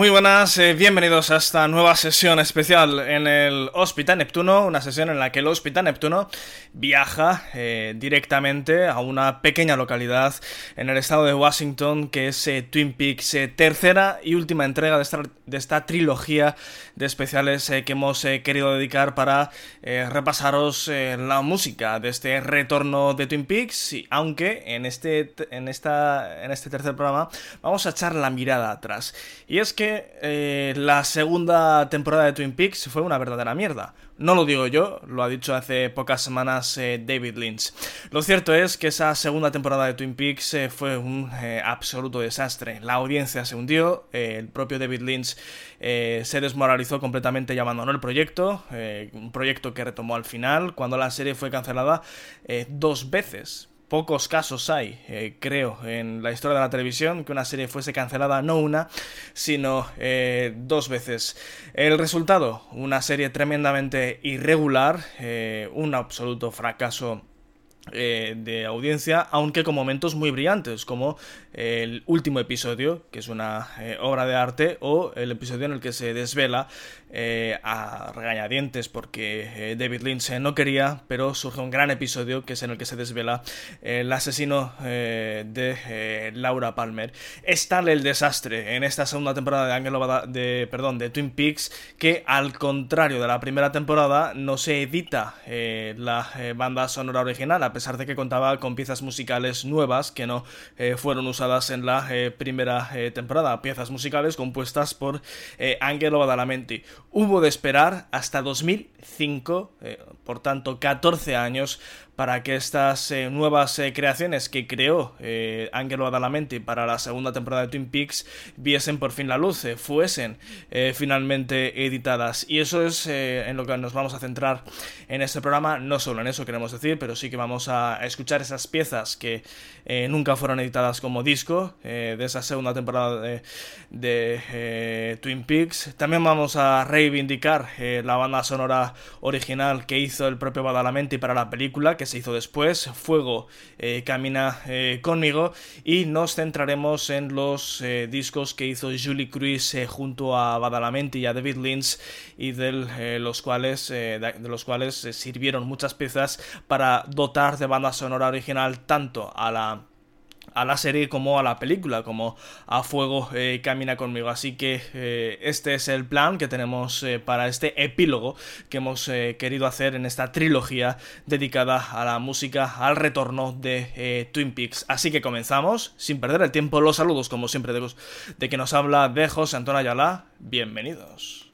Muy buenas, eh, bienvenidos a esta nueva sesión especial en el Hospital Neptuno, una sesión en la que el Hospital Neptuno viaja eh, directamente a una pequeña localidad en el estado de Washington que es eh, Twin Peaks, tercera y última entrega de esta, de esta trilogía de especiales que hemos querido dedicar para repasaros la música de este retorno de Twin Peaks, y aunque en este, en, esta, en este tercer programa vamos a echar la mirada atrás. Y es que eh, la segunda temporada de Twin Peaks fue una verdadera mierda. No lo digo yo, lo ha dicho hace pocas semanas eh, David Lynch. Lo cierto es que esa segunda temporada de Twin Peaks eh, fue un absoluto desastre. La audiencia se hundió, el propio David Lynch se desmoralizó completamente y abandonó el proyecto, un proyecto que retomó al final, cuando la serie fue cancelada dos veces pocos casos hay, eh, creo, en la historia de la televisión que una serie fuese cancelada no una, sino eh, dos veces. El resultado, una serie tremendamente irregular, eh, un absoluto fracaso eh, de audiencia, aunque con momentos muy brillantes, como el último episodio, que es una eh, obra de arte, o el episodio en el que se desvela eh, a regañadientes porque David Lynch no quería, pero surge un gran episodio que es en el que se desvela el asesino de Laura Palmer. Es tal el desastre en esta segunda temporada de Angelo de, perdón, de Twin Peaks que al contrario de la primera temporada no se edita la banda sonora original, a pesar de que contaba con piezas musicales nuevas que no eh, fueron usadas en la eh, primera eh, temporada, piezas musicales compuestas por Angelo Badalamenti. Hubo de esperar hasta 2005, por tanto 14 años, para que estas eh, nuevas eh, creaciones que creó eh, Angelo Adalamenti para la segunda temporada de Twin Peaks viesen por fin la luz, fuesen finalmente editadas. Y eso es en lo que nos vamos a centrar en este programa, no solo en eso queremos decir, pero sí que vamos a escuchar esas piezas que nunca fueron editadas como disco de esa segunda temporada de, de Twin Peaks. También vamos a reivindicar la banda sonora original que hizo el propio Badalamenti para la película, que se hizo después, Fuego eh, Camina eh, conmigo, y nos centraremos en los eh, discos que hizo Julie Cruz junto a Badalamenti y a David Lynch, y de los cuales, de los cuales sirvieron muchas piezas para dotar de banda sonora original tanto a la a la serie como a la película, como a fuego eh, camina conmigo. Así que eh, este es el plan que tenemos eh, para este epílogo que hemos querido hacer en esta trilogía dedicada a la música, al retorno de Twin Peaks. Así que comenzamos, sin perder el tiempo, los saludos como siempre de, de que nos habla de José Antonio Ayala. Bienvenidos.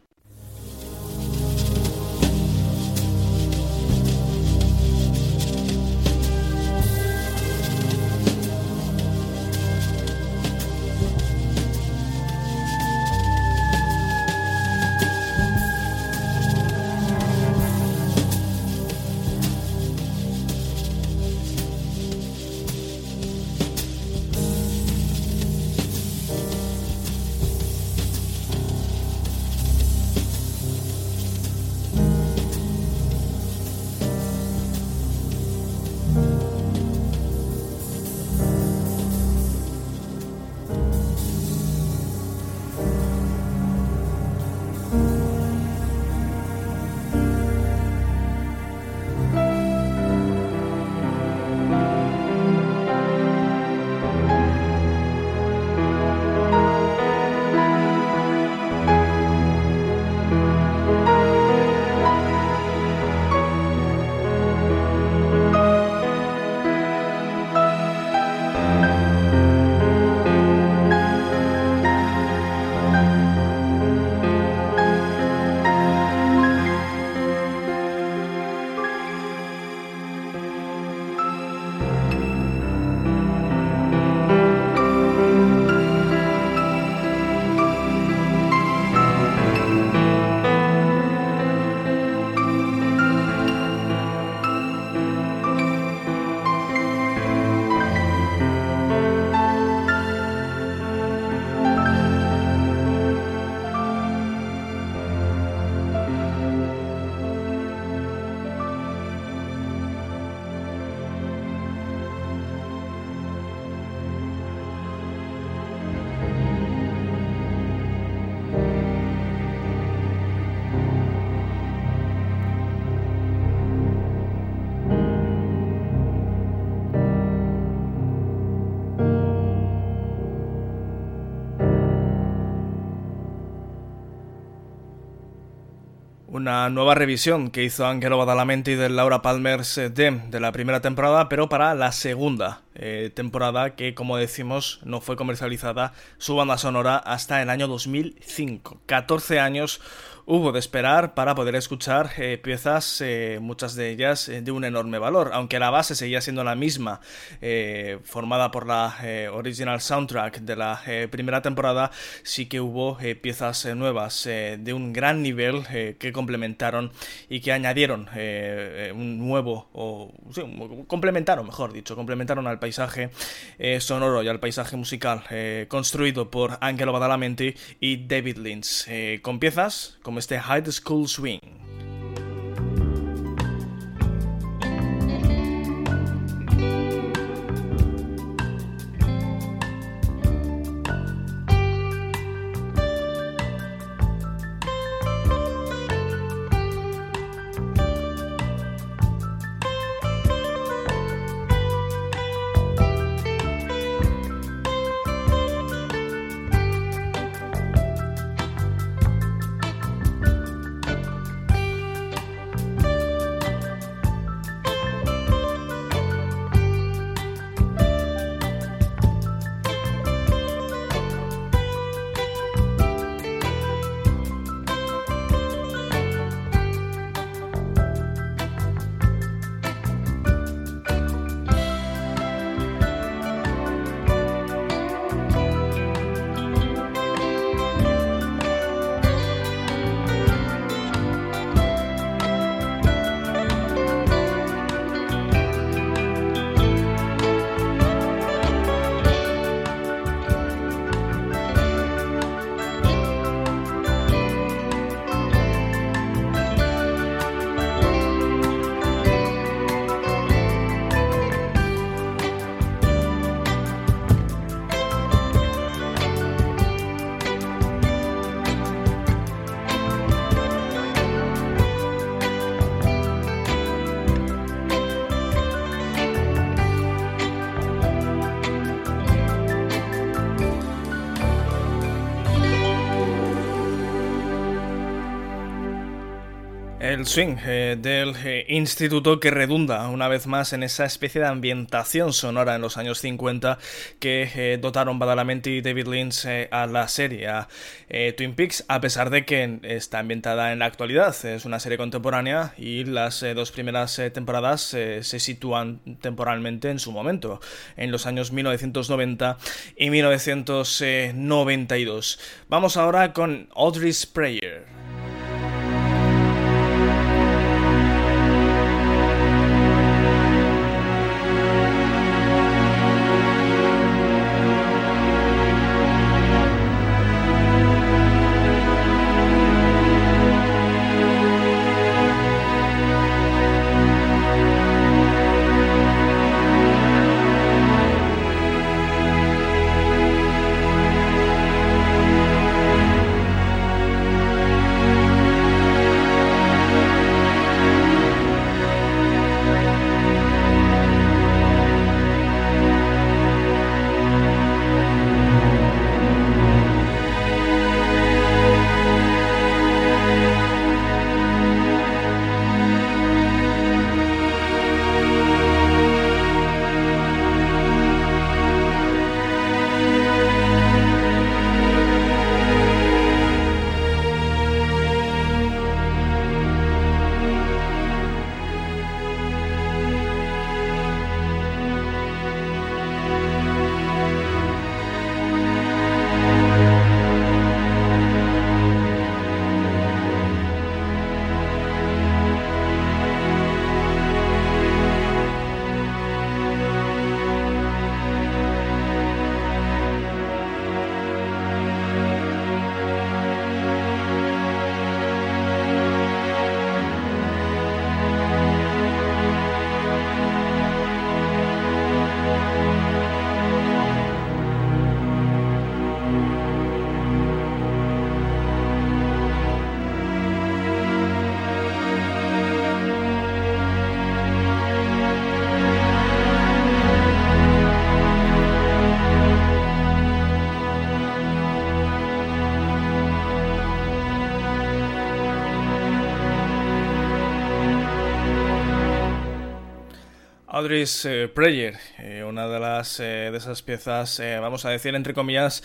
Una nueva revisión que hizo Angelo Badalamenti de Laura Palmer's eh, Dem de la primera temporada, pero para la segunda eh, temporada que, como decimos, no fue comercializada su banda sonora hasta el año 2005. 14 años hubo de esperar para poder escuchar eh, piezas, eh, muchas de ellas eh, de un enorme valor, aunque la base seguía siendo la misma, formada por la original soundtrack de la primera temporada, sí que hubo piezas nuevas de un gran nivel que complementaron y que añadieron un nuevo, o complementaron, mejor dicho, complementaron al paisaje sonoro y al paisaje musical construido por Angelo Badalamenti y David Lynch, con piezas como este High the School Swing. Eh, del eh, instituto que redunda una vez más en esa especie de ambientación sonora en los años 50 que eh, dotaron Badalamenti y David Lynch a la serie Twin Peaks, a pesar de que está ambientada en la actualidad. Es una serie contemporánea y las dos primeras temporadas se sitúan temporalmente en su momento, en los años 1990 y 1992. Vamos ahora con Audrey's Prayer. Audrey's eh, Prayer, eh, una de las eh, de esas piezas, vamos a decir entre comillas,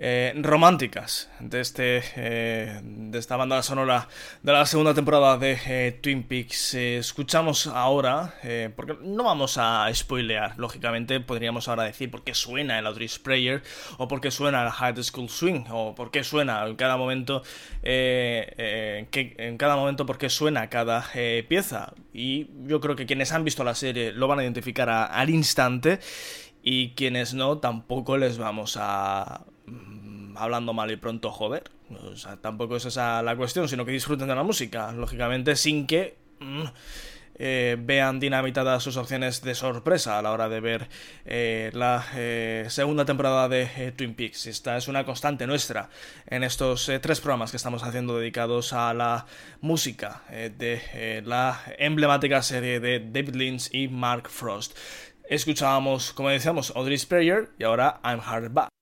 eh, románticas de, este, eh, de esta banda sonora de la segunda temporada de eh, Twin Peaks. escuchamos ahora, porque no vamos a spoilear, lógicamente podríamos ahora decir por qué suena el Audrey's Prayer, o por qué suena el High School Swing, o por qué suena en cada momento, que, en cada momento por qué suena cada pieza. Y yo creo que quienes han visto la serie lo van a identificar al instante y quienes no tampoco les vamos a hablando mal y pronto joder. O sea, tampoco es esa la cuestión, sino que disfruten de la música, lógicamente, sin que mm, eh, vean dinamitadas sus opciones de sorpresa a la hora de ver eh, la eh, segunda temporada de Twin Peaks. Esta es una constante nuestra en estos tres programas que estamos haciendo dedicados a la música de la emblemática serie de David Lynch y Mark Frost. Escuchábamos, como decíamos, Audrey's Prayer y ahora I'm Hard Back.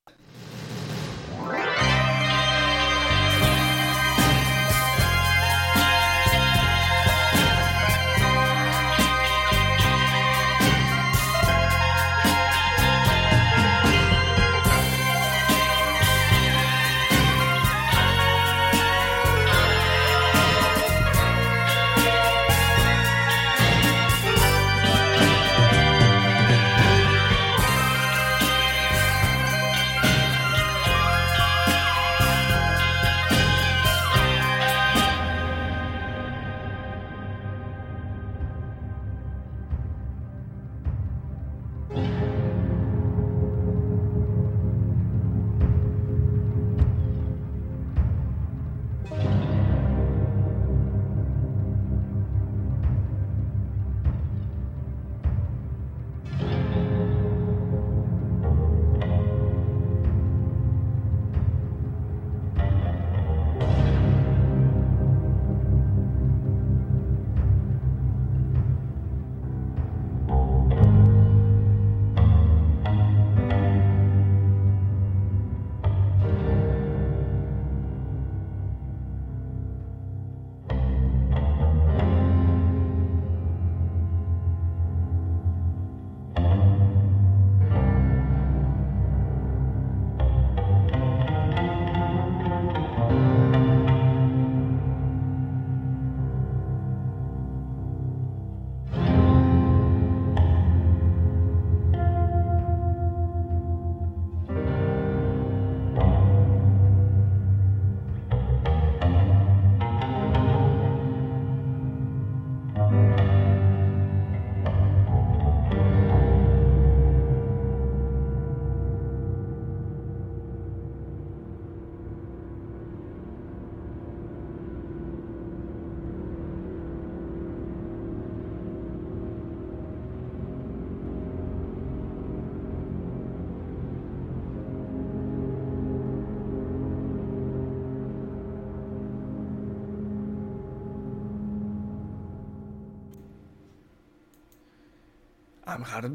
I'm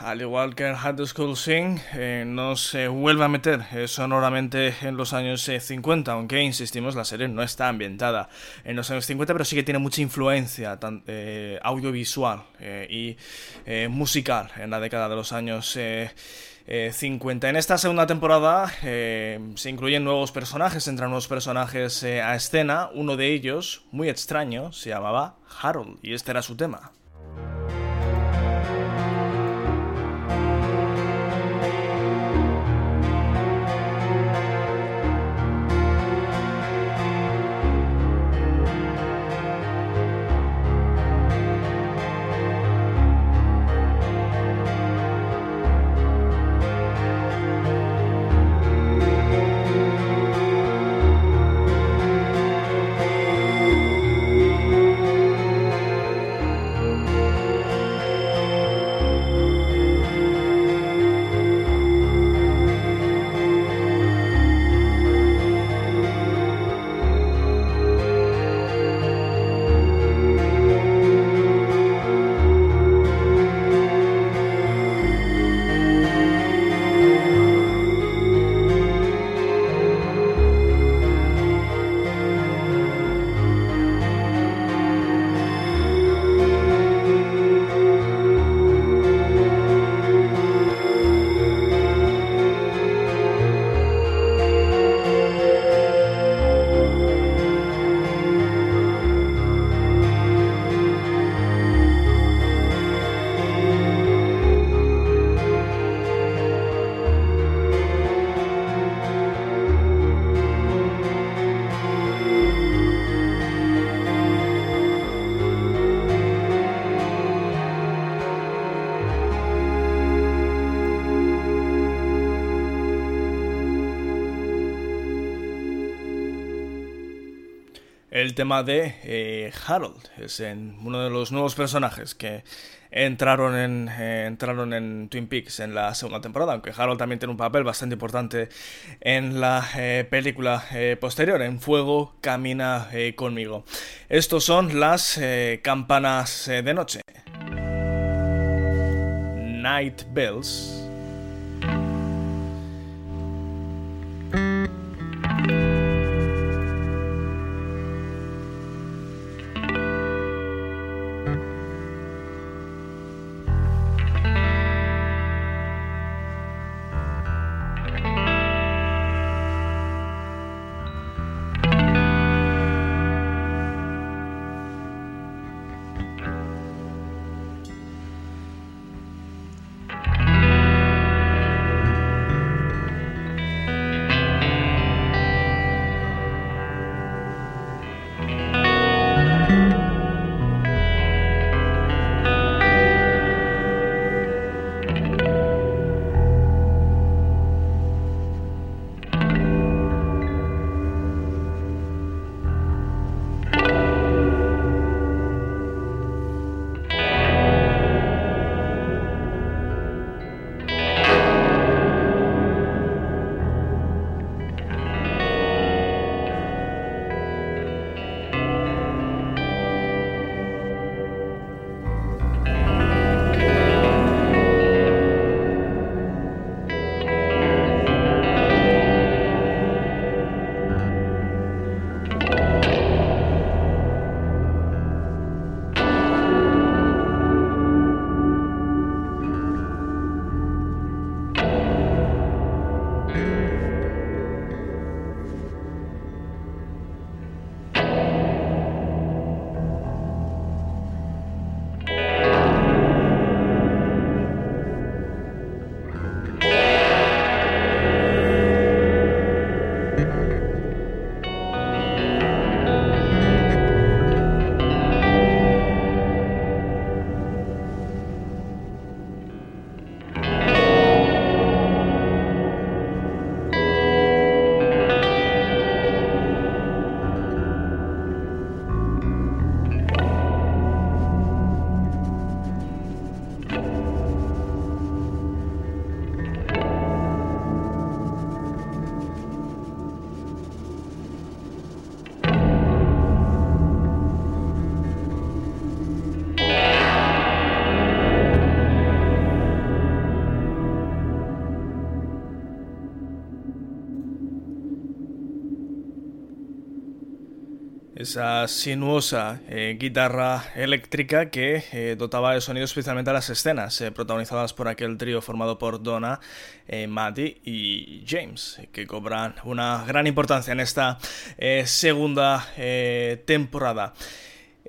Al igual que en Hard School Sing, eh, no se vuelve a meter eh, sonoramente en los años 50, eh, aunque insistimos, la serie no está ambientada en los años 50, pero sí que tiene mucha influencia audiovisual y musical en la década de los años 50. En esta segunda temporada se incluyen nuevos personajes, entran nuevos personajes a escena. Uno de ellos, muy extraño, se llamaba Harold y este era su tema. Tema de Harold, es en uno de los nuevos personajes que entraron en, eh, entraron en Twin Peaks en la segunda temporada, aunque Harold también tiene un papel bastante importante en la eh, película eh, posterior, en Fuego Camina conmigo. Estos son las campanas de noche. Night Bells. Esa sinuosa eh, guitarra eléctrica que eh, dotaba de sonido especialmente a las escenas eh, protagonizadas por aquel trío formado por Donna, Maddie y James, que cobran una gran importancia en esta segunda temporada.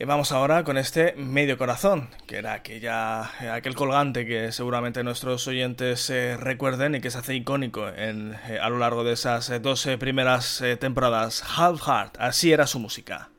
Vamos ahora con este medio corazón, que era aquella, aquel colgante que seguramente nuestros oyentes recuerden y que se hace icónico en, a lo largo de esas 12 primeras temporadas. Half Heart, así era su música.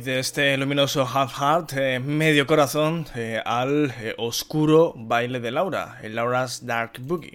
De este luminoso Half Heart, eh, medio corazón, eh, al eh, oscuro baile de Laura, el Laura's Dark Boogie.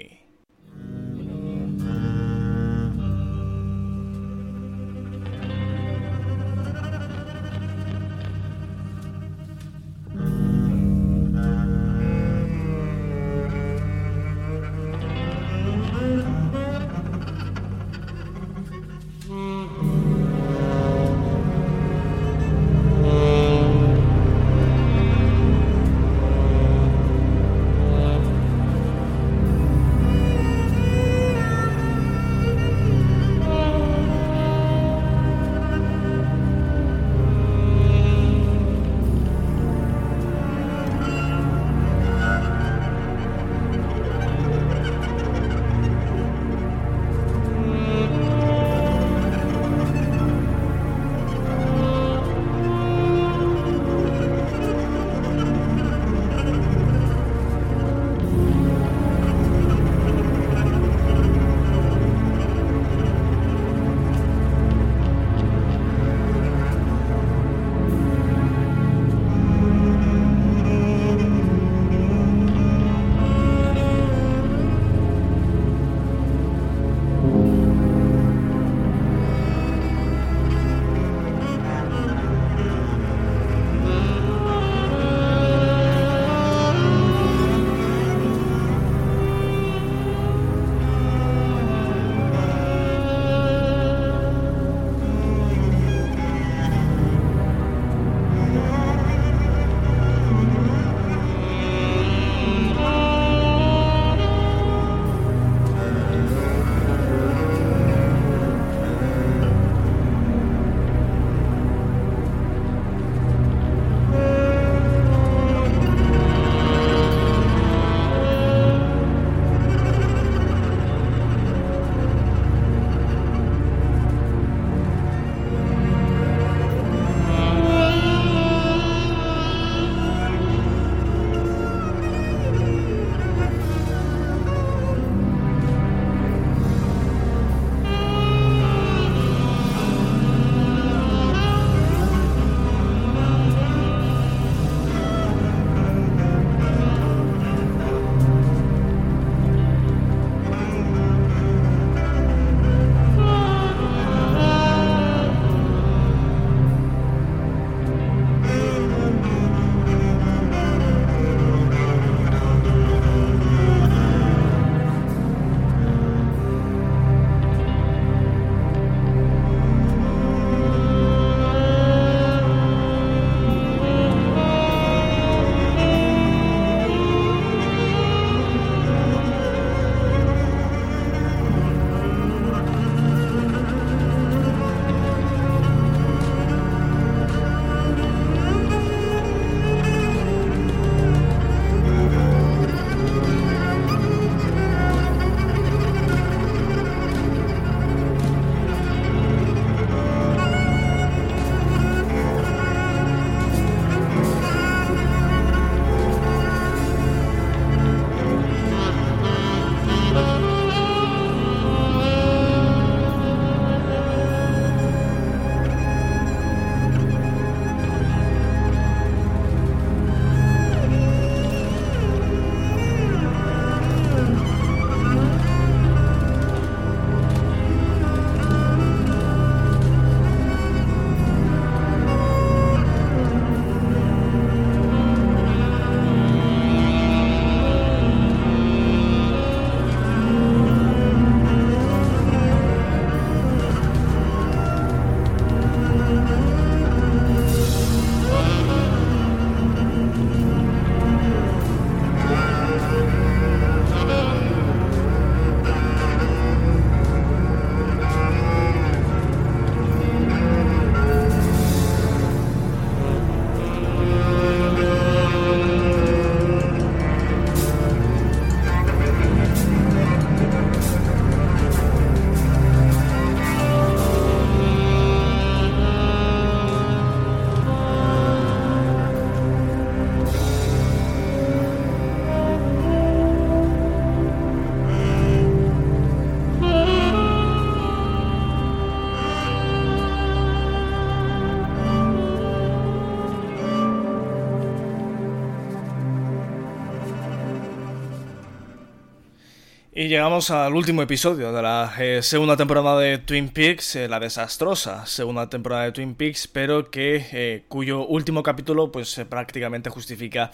Y llegamos al último episodio de la eh, segunda temporada de Twin Peaks, eh, la desastrosa segunda temporada de Twin Peaks, pero que eh, cuyo último capítulo pues prácticamente justifica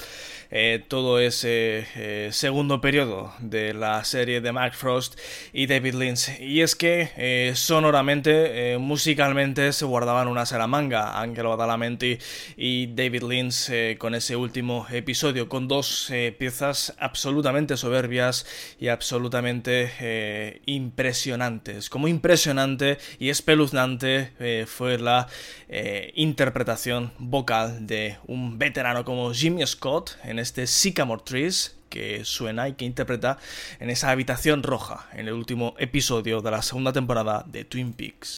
todo ese segundo periodo de la serie de Mark Frost y David Lynch. Y es que sonoramente, musicalmente se guardaban una manga Angelo Badalamenti y David Lynch con ese último episodio, con dos piezas absolutamente soberbias y absolutamente absolutamente eh, impresionantes. Como impresionante y espeluznante eh, fue la eh, interpretación vocal de un veterano como Jimmy Scott en este Sycamore Trees que suena y que interpreta en esa habitación roja en el último episodio de la segunda temporada de Twin Peaks.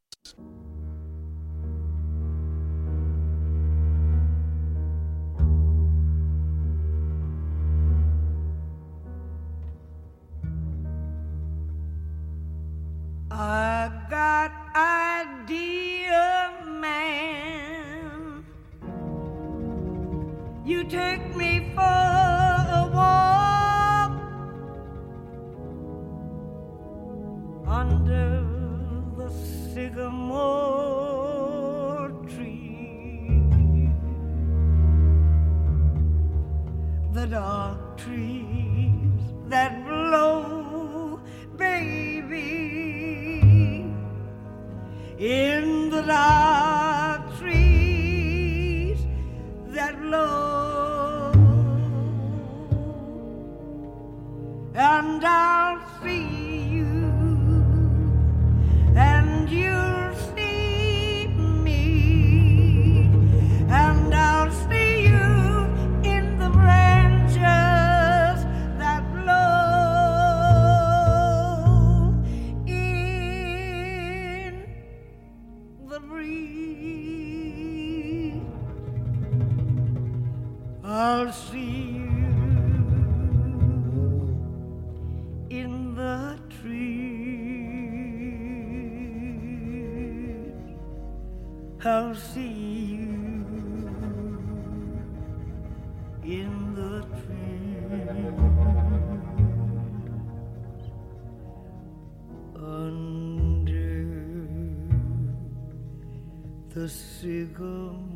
I got idea, man. You take me for a walk under the sycamore tree. The dark trees that blow, in the dark trees that blow, and I'll see I'll see you in the trees. Under the sycamore.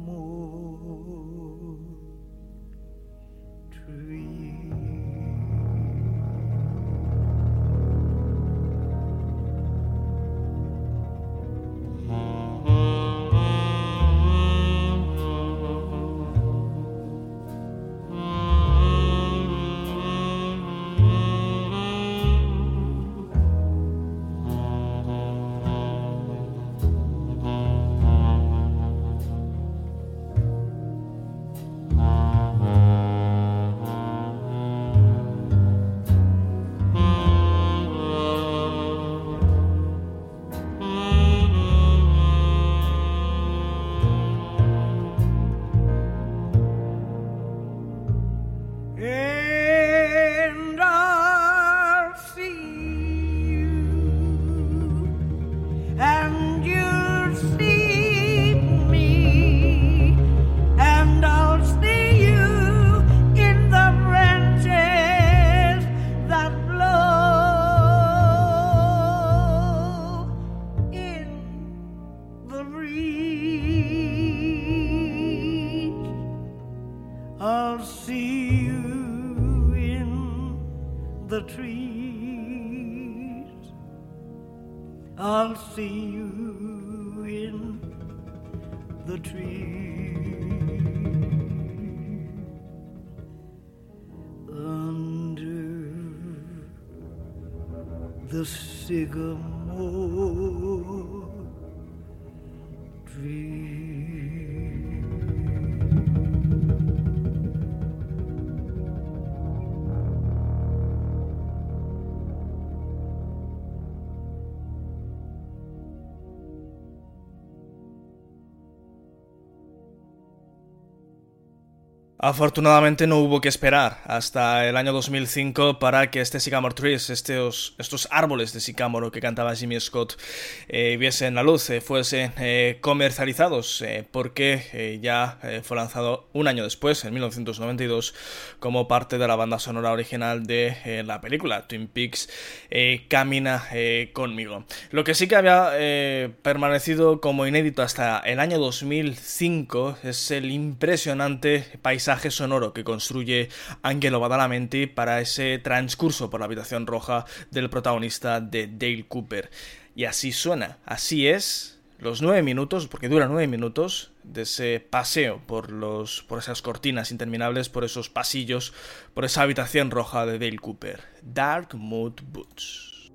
Afortunadamente no hubo que esperar hasta el año 2005 para que este Sycamore Trees, estos, estos árboles de Sycamore que cantaba Jimmy Scott, eh, viesen la luz, eh, fuesen eh, comercializados, porque ya fue lanzado un año después, en 1992, como parte de la banda sonora original de la película Twin Peaks Camina conmigo. Lo que sí que había permanecido como inédito hasta el año 2005 es el impresionante paisaje sonoro que construye Angelo Badalamenti para ese transcurso por la habitación roja del protagonista de Dale Cooper. Y así suena, así es, los nueve minutos, porque dura nueve minutos, de ese paseo por, los, por esas cortinas interminables, por esos pasillos, por esa habitación roja de Dale Cooper. Dark Mood Boots.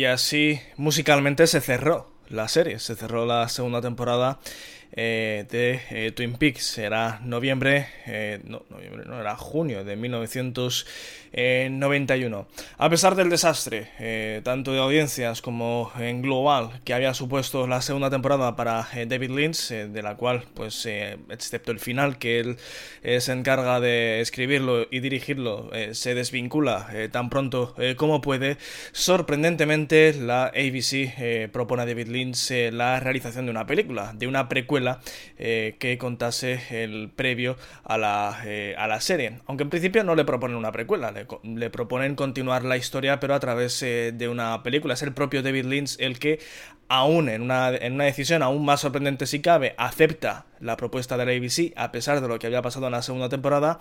Y así musicalmente se cerró la serie, se cerró la segunda temporada eh, de eh, Twin Peaks. Era noviembre, eh, no, noviembre, no, era junio de 1991. A pesar del desastre, tanto de audiencias como en global, que había supuesto la segunda temporada para David Lynch, de la cual, pues, excepto el final, que él se encarga de escribirlo y dirigirlo, se desvincula tan pronto como puede, sorprendentemente la ABC propone a David Lynch la realización de una película, de una precuela eh, que contase el previo a la, eh, a la, serie. Aunque en principio no le proponen una precuela, le, proponen continuar la historia pero a través eh, de una película. Es el propio David Lynch el que aún en una, en una decisión aún más sorprendente si cabe, acepta la propuesta de la ABC a pesar de lo que había pasado en la segunda temporada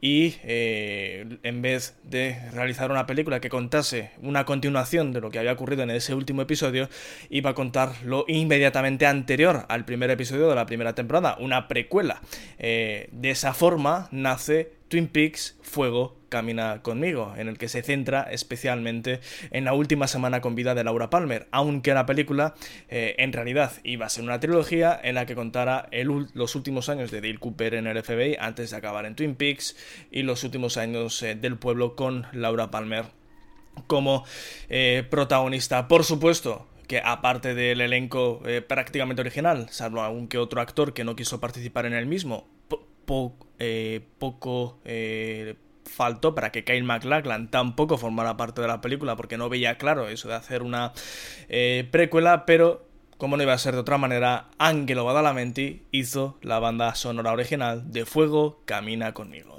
y eh, en vez de realizar una película que contase una continuación de lo que había ocurrido en ese último episodio, iba a contar lo inmediatamente anterior al primer episodio de la primera temporada, una precuela. Eh, de esa forma nace Twin Peaks Fuego Camina conmigo, en el que se centra especialmente en la última semana con vida de Laura Palmer, aunque la película eh, en realidad iba a ser una trilogía en la que contara los últimos años de Dale Cooper en el FBI antes de acabar en Twin Peaks y los últimos años eh, del pueblo con Laura Palmer como eh, protagonista. Por supuesto, que aparte del elenco prácticamente original, salvo algún que otro actor que no quiso participar en el mismo, poco faltó para que Kyle MacLachlan tampoco formara parte de la película porque no veía claro eso de hacer una eh, precuela, pero como no iba a ser de otra manera, Angelo Badalamenti hizo la banda sonora original de Fuego Camina conmigo.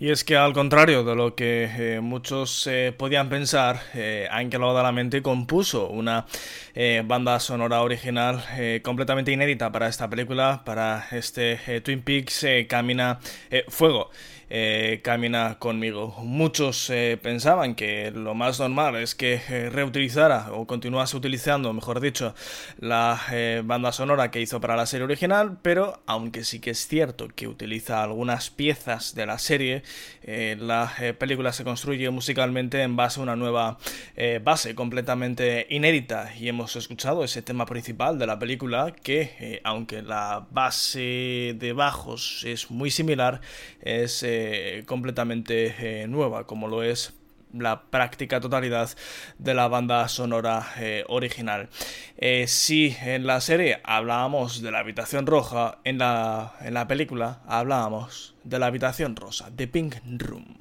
Y es que al contrario de lo que eh, muchos eh, podían pensar, eh, mente compuso una eh, banda sonora original completamente inédita para esta película, para este Twin Peaks Camina Fuego. Eh, camina conmigo. Muchos eh, pensaban que lo más normal es que eh, reutilizara o continuase utilizando, mejor dicho, la banda sonora que hizo para la serie original, pero aunque sí que es cierto que utiliza algunas piezas de la serie, la película se construye musicalmente en base a una nueva base completamente inédita y hemos escuchado ese tema principal de la película que, aunque la base de bajos es muy similar, es eh, completamente eh, nueva, como lo es la práctica totalidad de la banda sonora eh, original. si en la serie hablábamos de la habitación roja, en la, en la película hablábamos de la habitación rosa, The Pink Room.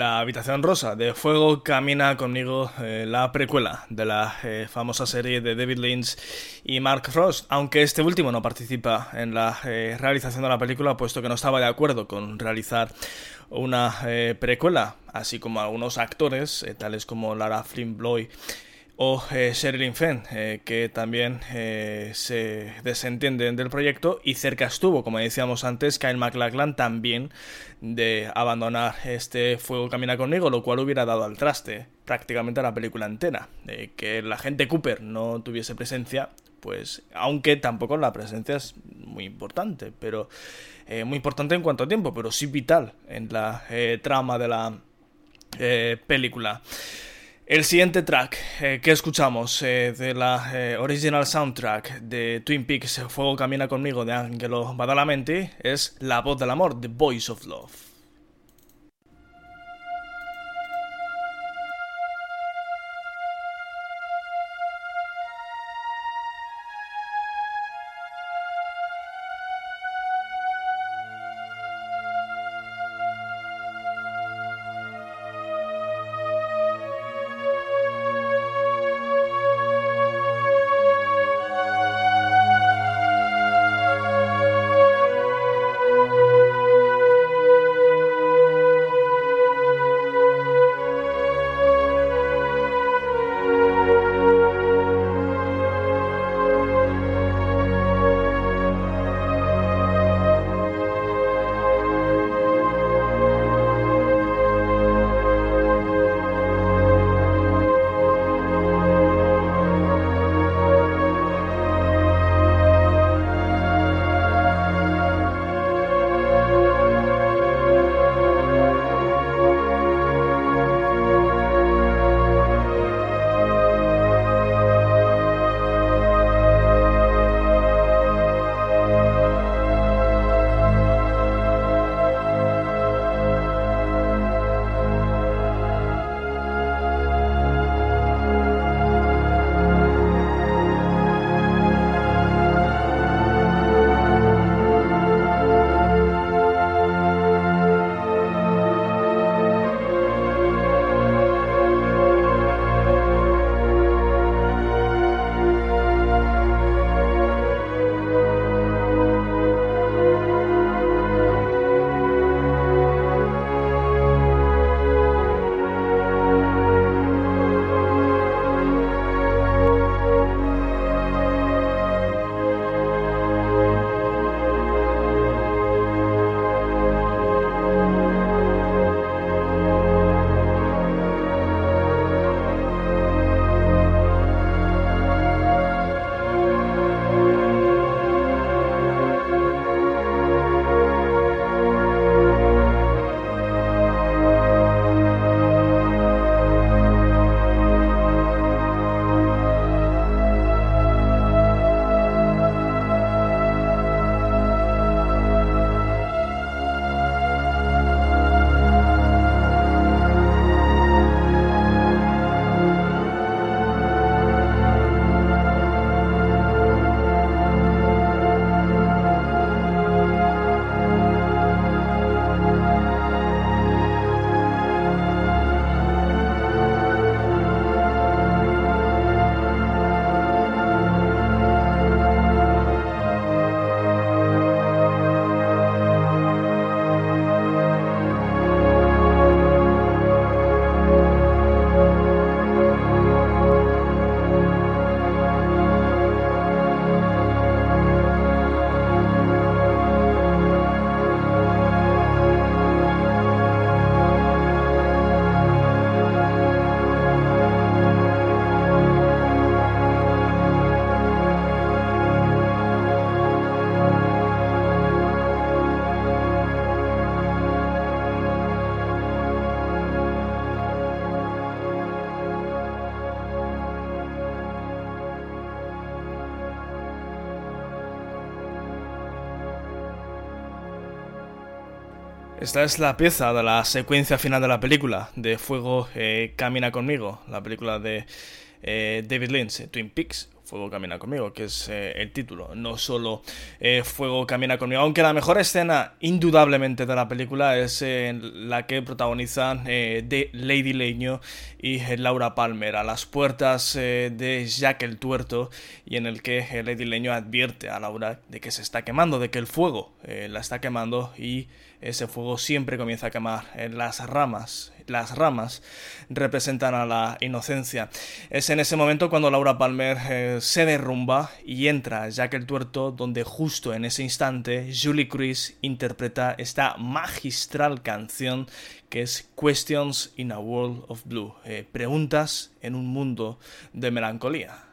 La habitación rosa de Fuego camina conmigo eh, la precuela de la eh, famosa serie de David Lynch y Mark Frost, aunque este último no participa en la eh, realización de la película puesto que no estaba de acuerdo con realizar una precuela, así como algunos actores, tales como Lara Flynn Boyd o eh, Sherilyn Fenn, eh, que también eh, se desentienden del proyecto y cerca estuvo, como decíamos antes, Kyle MacLachlan también de abandonar este Fuego Camina conmigo, lo cual hubiera dado al traste prácticamente a la película entera. que la gente Cooper no tuviese presencia, pues aunque tampoco la presencia es muy importante, pero muy importante en cuanto a tiempo, pero sí vital en la trama de la película. El siguiente track eh, que escuchamos eh, de la eh, original soundtrack de Twin Peaks Fuego Camina conmigo de Angelo Badalamenti es La voz del amor, The Voice of Love. Esta es la pieza de la secuencia final de la película, de Fuego eh, Camina conmigo, la película de eh, David Lynch, Twin Peaks, Fuego Camina conmigo, que es eh, el título, no solo eh, Fuego Camina conmigo, aunque la mejor escena indudablemente de la película es la que protagonizan de Lady Leño y Laura Palmer a las puertas de Jack el Tuerto y en el que Lady Leño advierte a Laura de que se está quemando, de que el fuego la está quemando y ese fuego siempre comienza a quemar en las ramas. Las ramas representan a la inocencia. Es en ese momento cuando Laura Palmer eh, se derrumba y entra Jack el Tuerto, donde justo en ese instante Julie Cruz interpreta esta magistral canción que es Questions in a World of Blue. Eh, preguntas en un mundo de melancolía.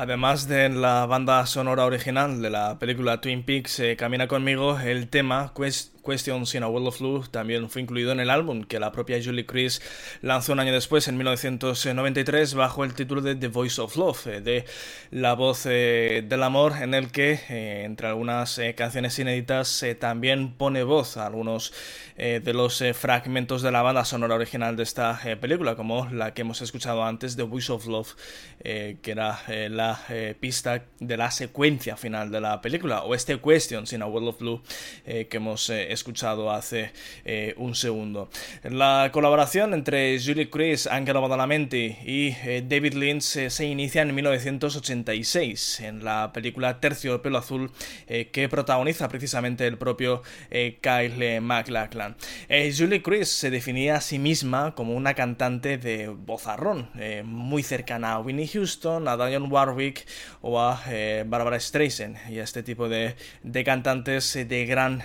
Además de la banda sonora original de la película Twin Peaks, eh, Camina conmigo, el tema Quest Questions in a World of Blue también fue incluido en el álbum que la propia Julie Chris lanzó un año después, en 1993, bajo el título de The Voice of Love, eh, de la voz eh, del amor, en el que, eh, entre algunas canciones inéditas, también pone voz a algunos de los fragmentos de la banda sonora original de esta película, como la que hemos escuchado antes, The Voice of Love, que era la pista de la secuencia final de la película, o este Questions in a World of Blue que hemos escuchado hace eh, un segundo. La colaboración entre Julie Chris, Angelo Badalamenti y eh, David Lynch eh, se inicia en 1986 en la película Tercio de pelo azul que protagoniza precisamente el propio Kyle MacLachlan. Julie Chris se definía a sí misma como una cantante de vozarrón, muy cercana a Winnie Houston, a Dionne Warwick o a Barbara Streisand y a este tipo de, de cantantes de gran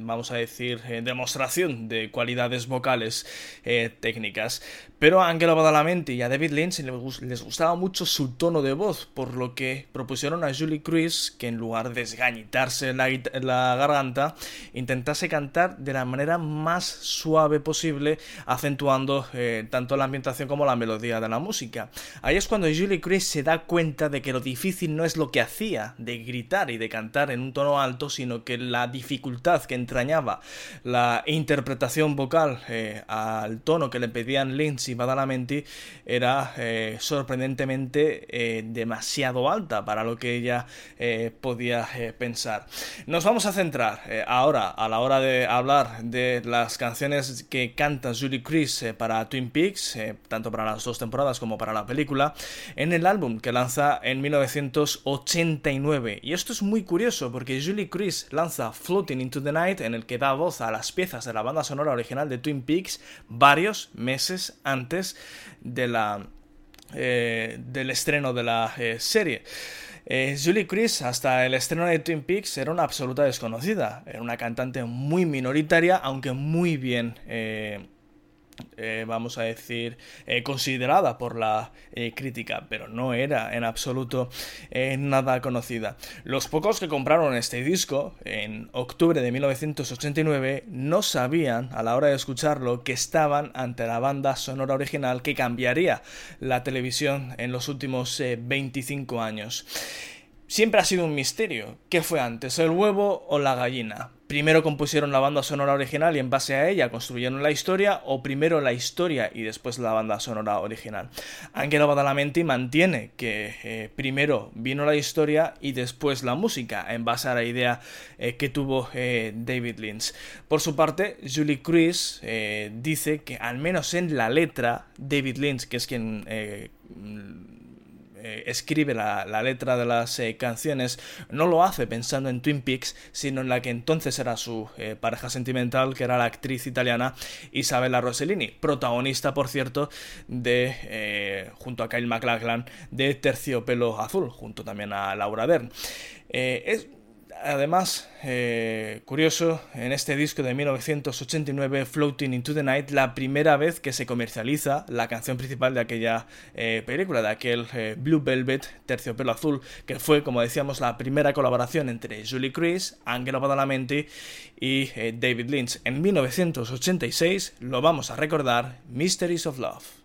vamos a decir, eh, demostración de cualidades vocales eh, técnicas. Pero a Angelo Badalamenti y a David Lynch les gustaba mucho su tono de voz, por lo que propusieron a Julie Cruz que en lugar de desgañitarse la, la garganta, intentase cantar de la manera más suave posible, acentuando tanto la ambientación como la melodía de la música. Ahí es cuando Julie Cruz se da cuenta de que lo difícil no es lo que hacía, de gritar y de cantar en un tono alto, sino que la dificultad que entrañaba la interpretación vocal eh, al tono que le pedían Lynch y Badalamenti era eh, sorprendentemente eh, demasiado alta para lo que ella podía pensar. Nos vamos a centrar ahora, a la hora de hablar de las canciones que canta Julie Chris para Twin Peaks, tanto para las dos temporadas como para la película, en el álbum que lanza en 1989. Y esto es muy curioso porque Julie Chris lanza Floating en el que da voz a las piezas de la banda sonora original de Twin Peaks varios meses antes de la, eh, del estreno de la eh, serie. Eh, Julie Chris, hasta el estreno de Twin Peaks, era una absoluta desconocida. Era una cantante muy minoritaria, aunque muy bien vamos a decir, eh, considerada por la eh, crítica, pero no era en absoluto nada conocida. Los pocos que compraron este disco en octubre de 1989 no sabían a la hora de escucharlo que estaban ante la banda sonora original que cambiaría la televisión en los últimos 25 años. Siempre ha sido un misterio. ¿Qué fue antes, el huevo o la gallina? Primero compusieron la banda sonora original y en base a ella construyeron la historia, o primero la historia y después la banda sonora original. Angelo Badalamenti mantiene que eh, primero vino la historia y después la música, en base a la idea eh, que tuvo eh, David Lynch. Por su parte, Julie Cruz dice que al menos en la letra, David Lynch, que es quien eh, escribe la, letra de las eh, canciones, no lo hace pensando en Twin Peaks, sino en la que entonces era su eh, pareja sentimental, que era la actriz italiana Isabella Rossellini, protagonista, por cierto, de, junto a Kyle MacLachlan, de Terciopelo Azul, junto también a Laura Dern. es Además, eh, curioso, en este disco de 1989, Floating into the Night, la primera vez que se comercializa la canción principal de aquella eh, película, de aquel eh, Blue Velvet, Terciopelo Azul, que fue, como decíamos, la primera colaboración entre Julie Chris, Angelo Badalamenti y David Lynch. En 1986 lo vamos a recordar, Mysteries of Love.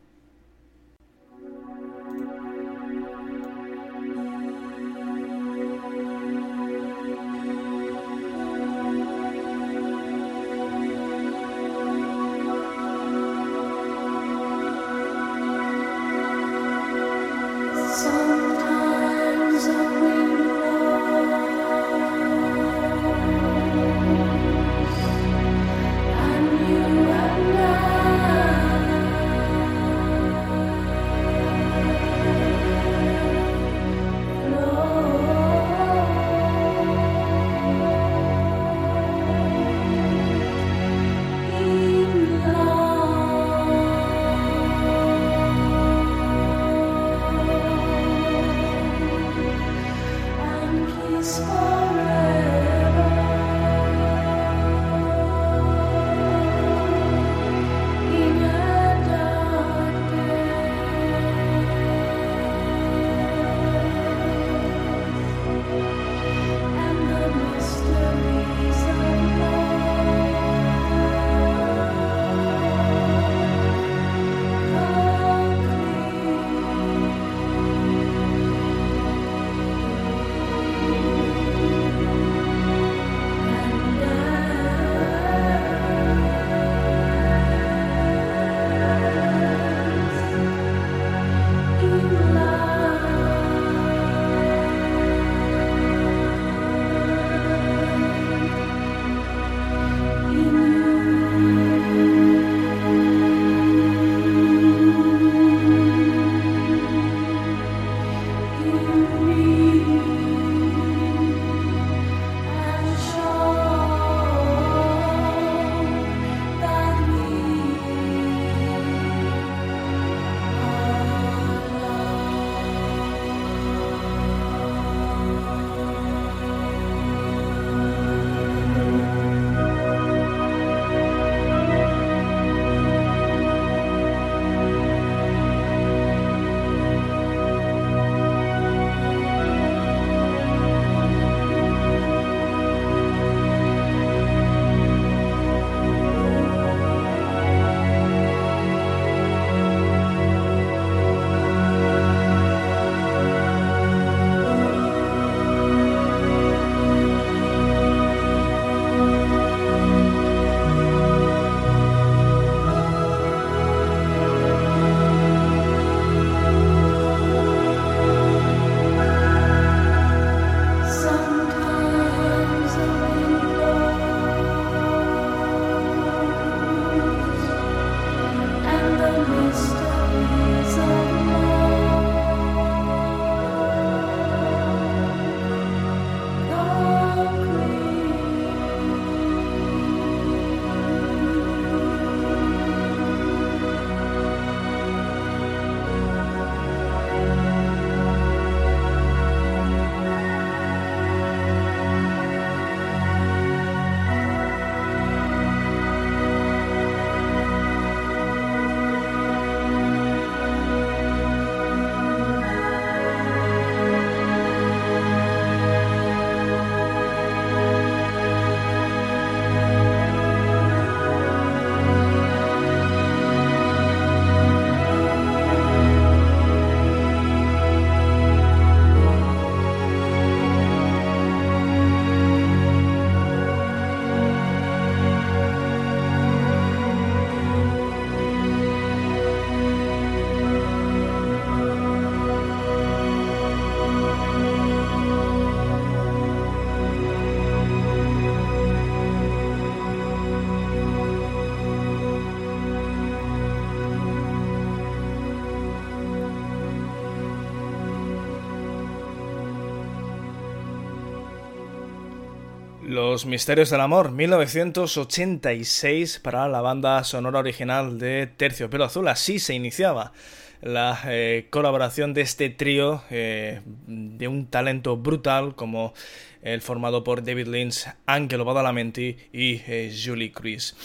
Misterios del Amor, 1986, para la banda sonora original de Terciopelo Azul. Así se iniciaba la eh, colaboración de este trío eh, de un talento brutal como el formado por David Lynch, Angelo Badalamenti y eh, Julie Cruz.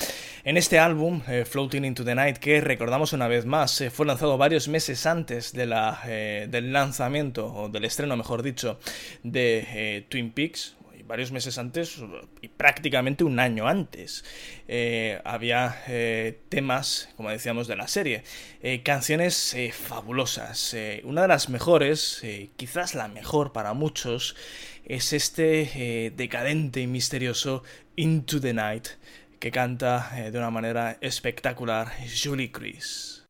En este álbum, Floating into the Night, que recordamos una vez más, fue lanzado varios meses antes de la, del lanzamiento, o del estreno mejor dicho, de Twin Peaks, varios meses antes y prácticamente un año antes. Eh, había eh, temas, como decíamos, de la serie. Eh, canciones fabulosas. una de las mejores, quizás la mejor para muchos, es este decadente y misterioso Into the Night que canta de una manera espectacular Julie Chris.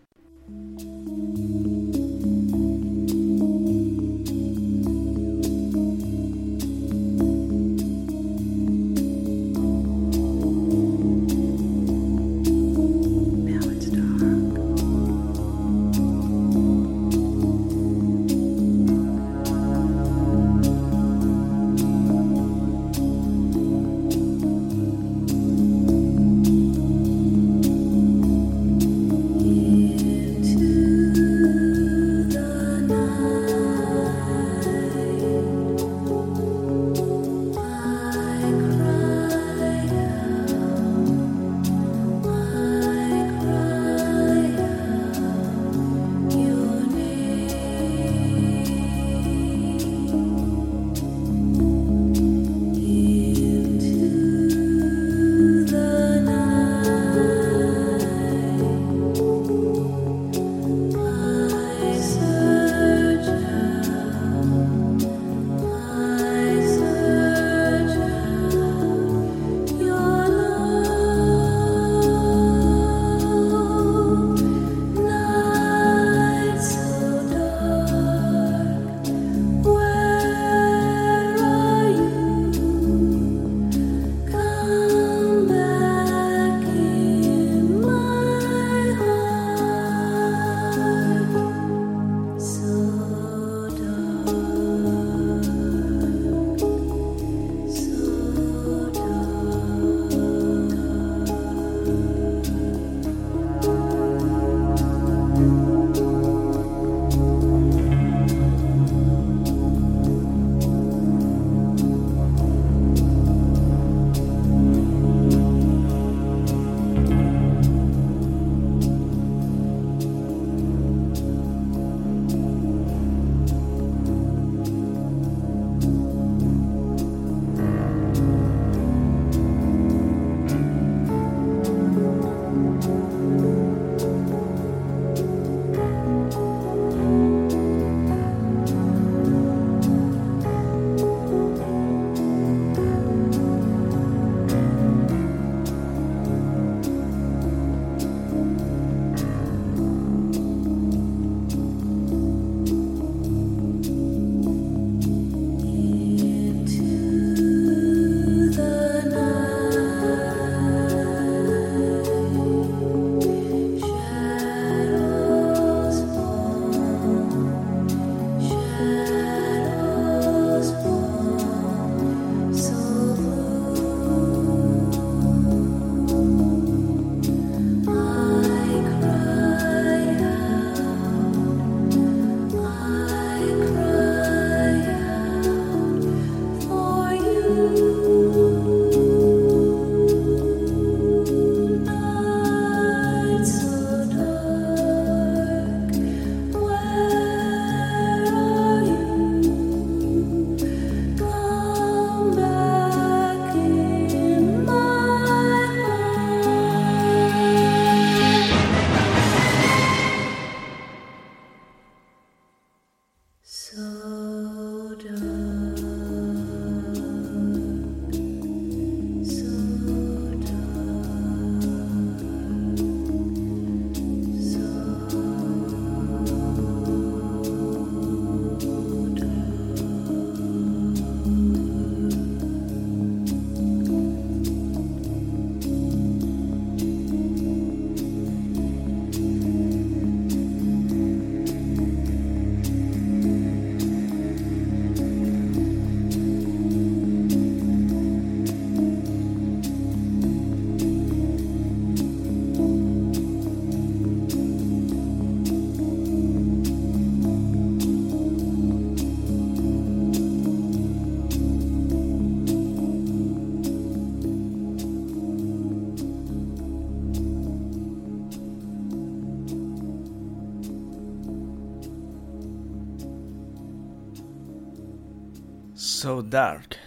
Dark,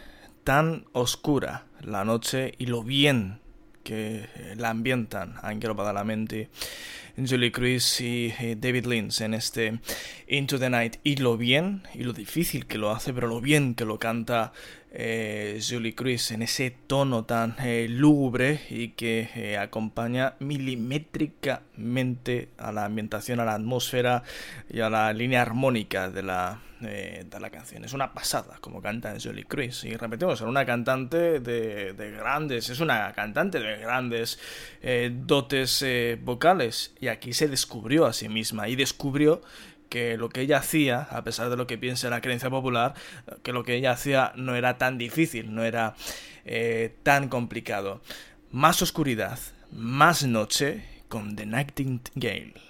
tan oscura la noche y lo bien que la ambientan Angelo Badalamenti, Julie Cruz y David Lynch en este Into the Night. Y lo bien y lo difícil que lo hace, pero lo bien que lo canta eh, Julie Cruz en ese tono tan eh, lúgubre y que eh, acompaña milimétricamente a la ambientación, a la atmósfera y a la línea armónica de la, de la canción. Es una pasada como canta Julie Cruz. Y repetimos, es una cantante de, de, grandes, es una cantante de grandes dotes vocales. Y aquí se descubrió a sí misma y descubrió que lo que ella hacía, a pesar de lo que piensa la creencia popular, que lo que ella hacía no era tan difícil, no era eh, tan complicado. Más oscuridad, más noche con The Nightingale.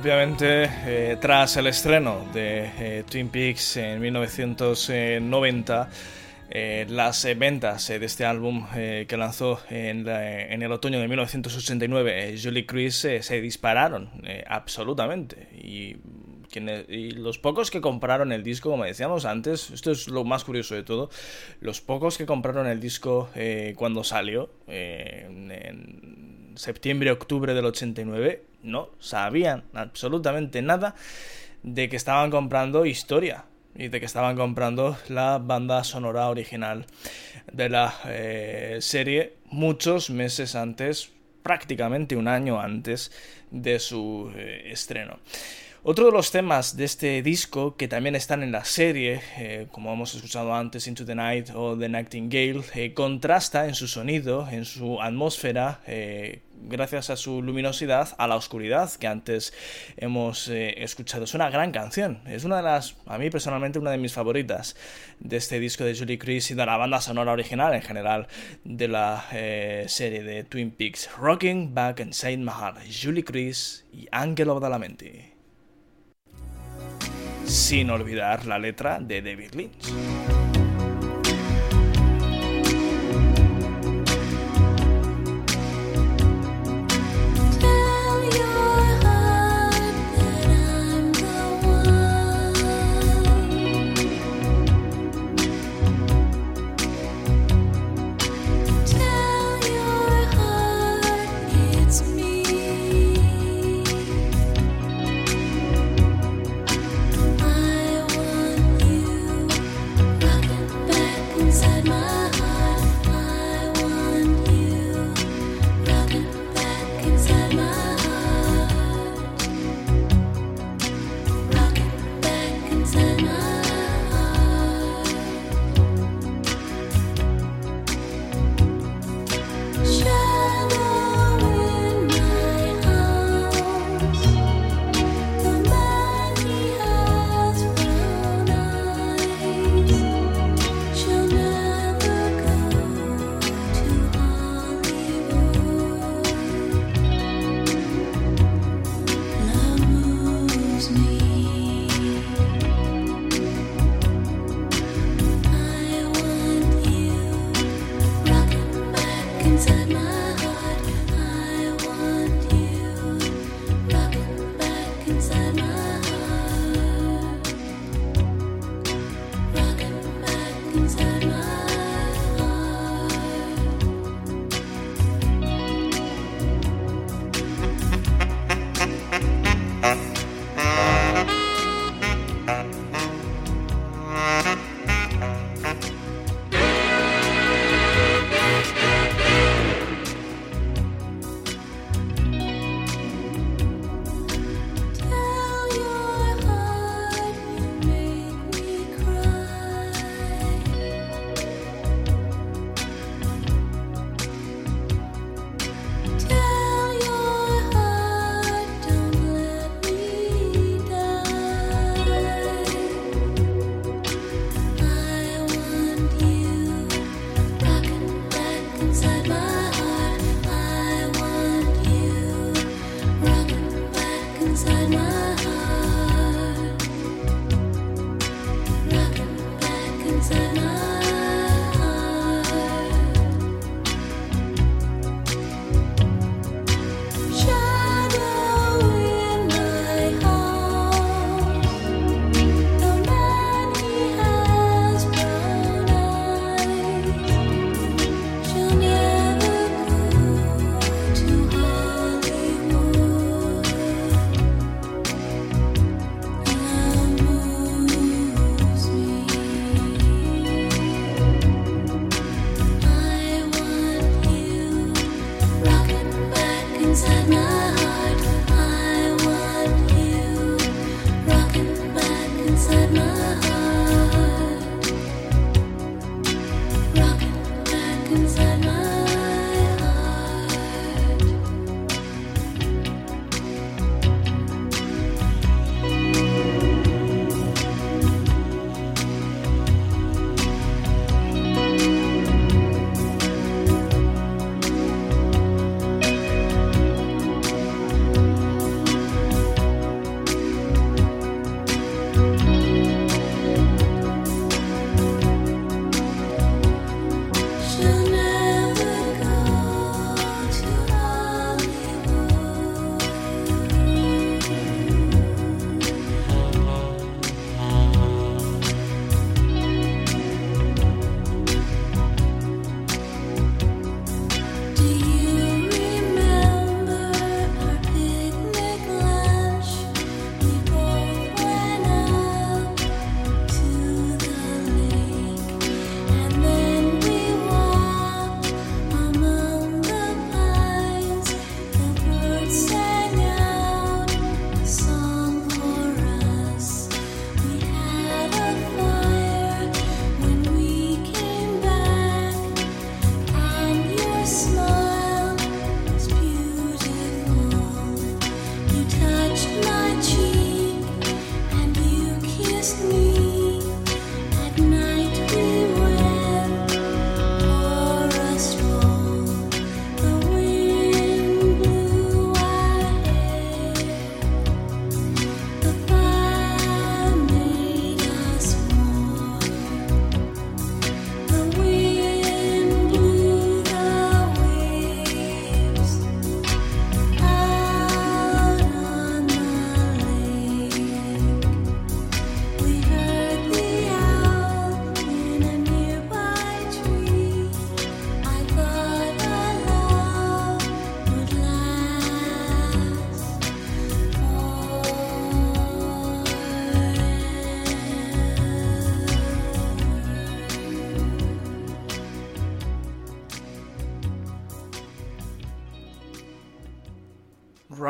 Obviamente, eh, tras el estreno de eh, Twin Peaks en 1990, eh, las ventas de este álbum que lanzó en, el otoño de 1989, Julie Chris, se dispararon absolutamente. Y, y, los pocos que compraron el disco, como decíamos antes, esto es lo más curioso de todo, los pocos que compraron el disco cuando salió, en septiembre-octubre del 89, no sabían absolutamente nada de que estaban comprando historia y de que estaban comprando la banda sonora original de la eh, serie muchos meses antes, prácticamente un año antes de su eh, estreno. Otro de los temas de este disco que también están en la serie, eh, como hemos escuchado antes, Into the Night o The Nightingale, contrasta en su sonido, en su atmósfera, gracias a su luminosidad, a la oscuridad que antes hemos escuchado. Es una gran canción, es una de las, a mí personalmente, una de mis favoritas de este disco de Julie Chris y de la banda sonora original en general de la serie de Twin Peaks. Rocking Back Inside My Heart, Julie Chris y Angelo Badalamenti sin olvidar la letra de David Lynch.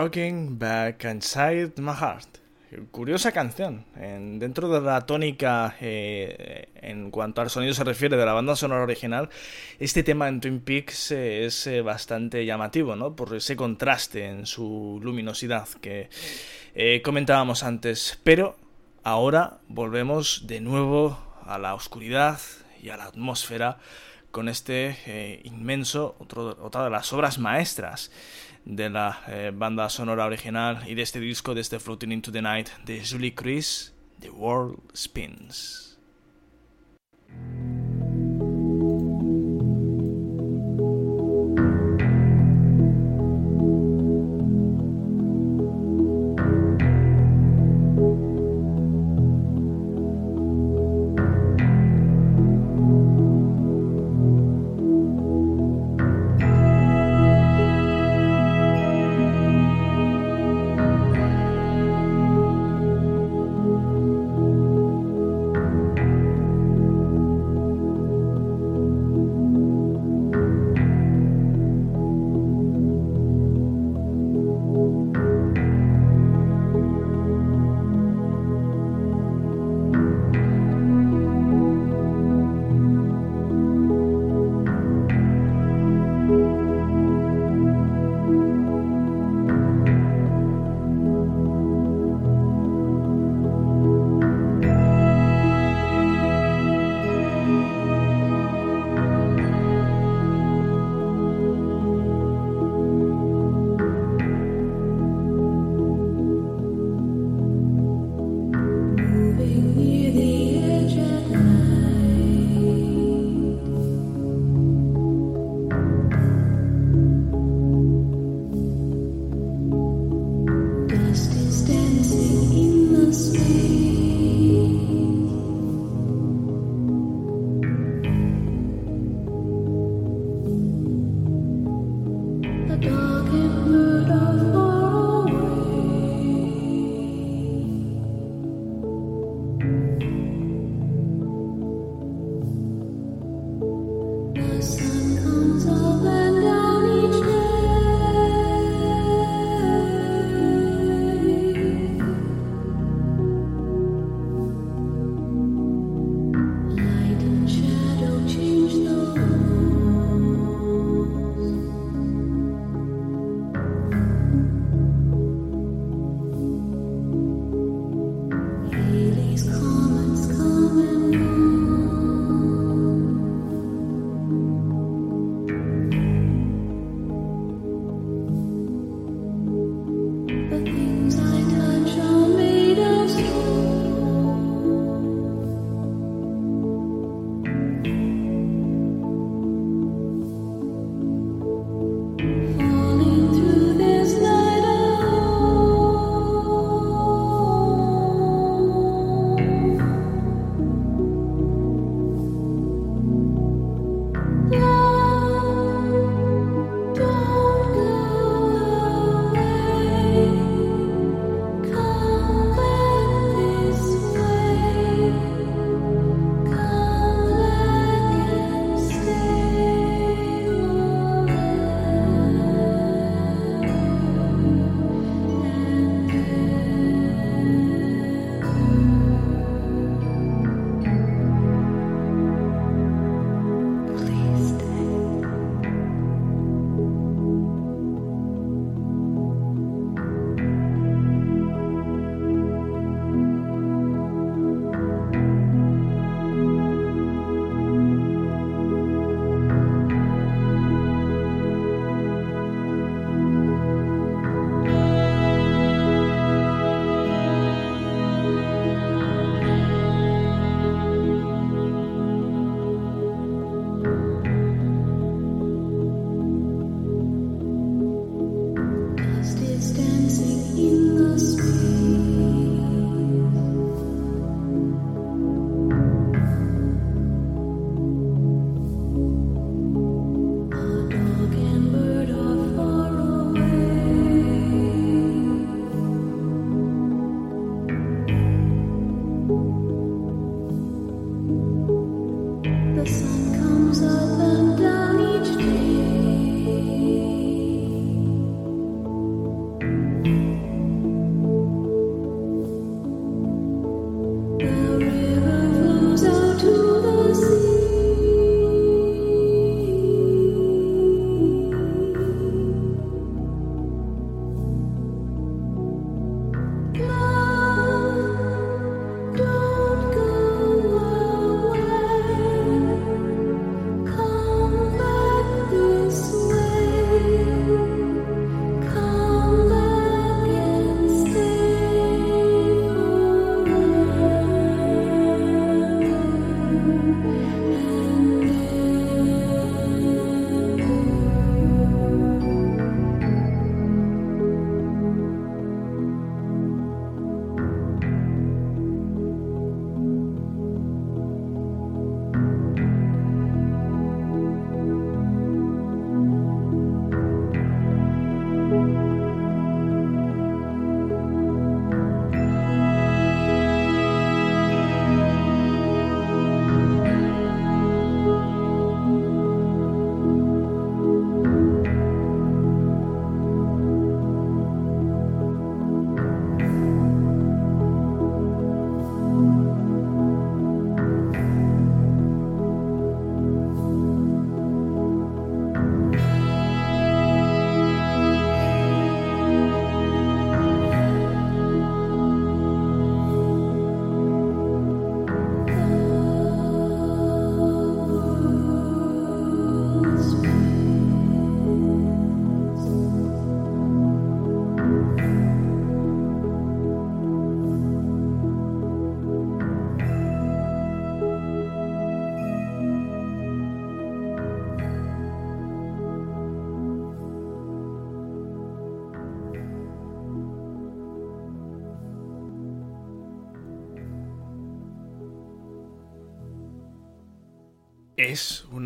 Rocking Back Inside My Heart. Curiosa canción. dentro de la tónica, eh, en cuanto al sonido se refiere, de la banda sonora original, este tema en Twin Peaks eh, es eh, bastante llamativo, ¿no? Por ese contraste en su luminosidad que comentábamos antes. Pero ahora volvemos de nuevo a la oscuridad y a la atmósfera con este inmenso, otra de las obras maestras de la eh, banda sonora original y de este disco, de este Floating into the Night de Julie Chris, The World Spins.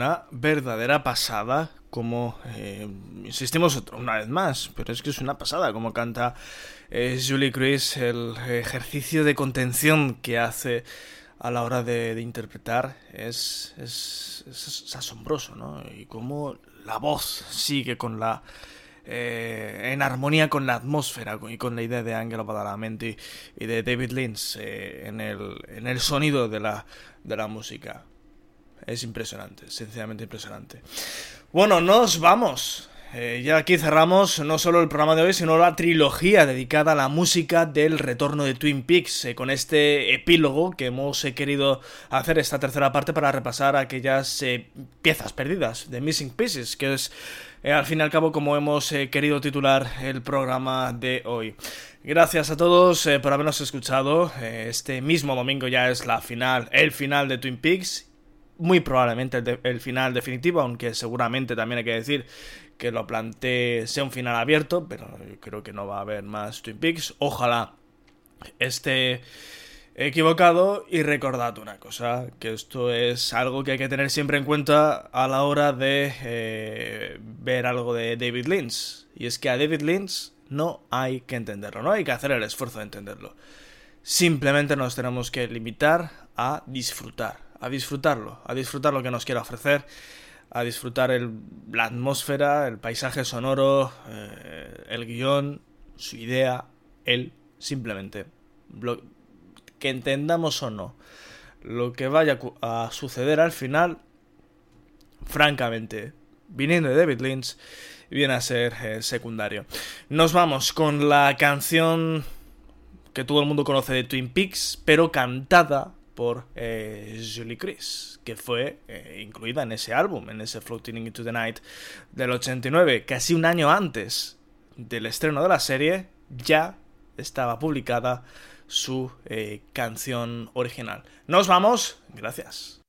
Una verdadera pasada como eh, insistimos una vez más, pero es que es una pasada como canta eh, Julie Chris, el ejercicio de contención que hace a la hora de, interpretar es, es, asombroso, ¿no? Y cómo la voz sigue con la... Eh, en armonía con la atmósfera y con la idea de Angelo Badalamenti y de David Lynch en, el, en el sonido de la, de la música. Es impresionante, sencillamente impresionante. Bueno, nos vamos. Eh, ya aquí cerramos no solo el programa de hoy, sino la trilogía dedicada a la música del retorno de Twin Peaks, eh, con este epílogo que hemos eh, querido hacer esta tercera parte para repasar aquellas piezas perdidas de Missing Pieces, que es al fin y al cabo como hemos querido titular el programa de hoy. Gracias a todos por habernos escuchado. este mismo domingo ya es la final, el final de Twin Peaks muy probablemente el, final definitivo, aunque seguramente también hay que decir que lo planteé sea un final abierto, pero creo que no va a haber más Twin Peaks. Ojalá esté equivocado y recordad una cosa, que esto es algo que hay que tener siempre en cuenta a la hora de eh, ver algo de David Lynch. Y es que a David Lynch no hay que entenderlo, no hay que hacer el esfuerzo de entenderlo. Simplemente nos tenemos que limitar a disfrutar a disfrutarlo, a disfrutar lo que nos quiera ofrecer, a disfrutar la atmósfera, el paisaje sonoro, eh, el guion, su idea, él, simplemente. que entendamos o no lo que vaya a suceder al final, francamente, viniendo de David Lynch, viene a ser eh, secundario. Nos vamos con la canción que todo el mundo conoce de Twin Peaks, pero cantada por eh, Julie Chris, que fue eh, incluida en ese álbum, en ese Floating into the Night del 89, casi un año antes del estreno de la serie, ya estaba publicada su eh, canción original. Nos vamos, gracias.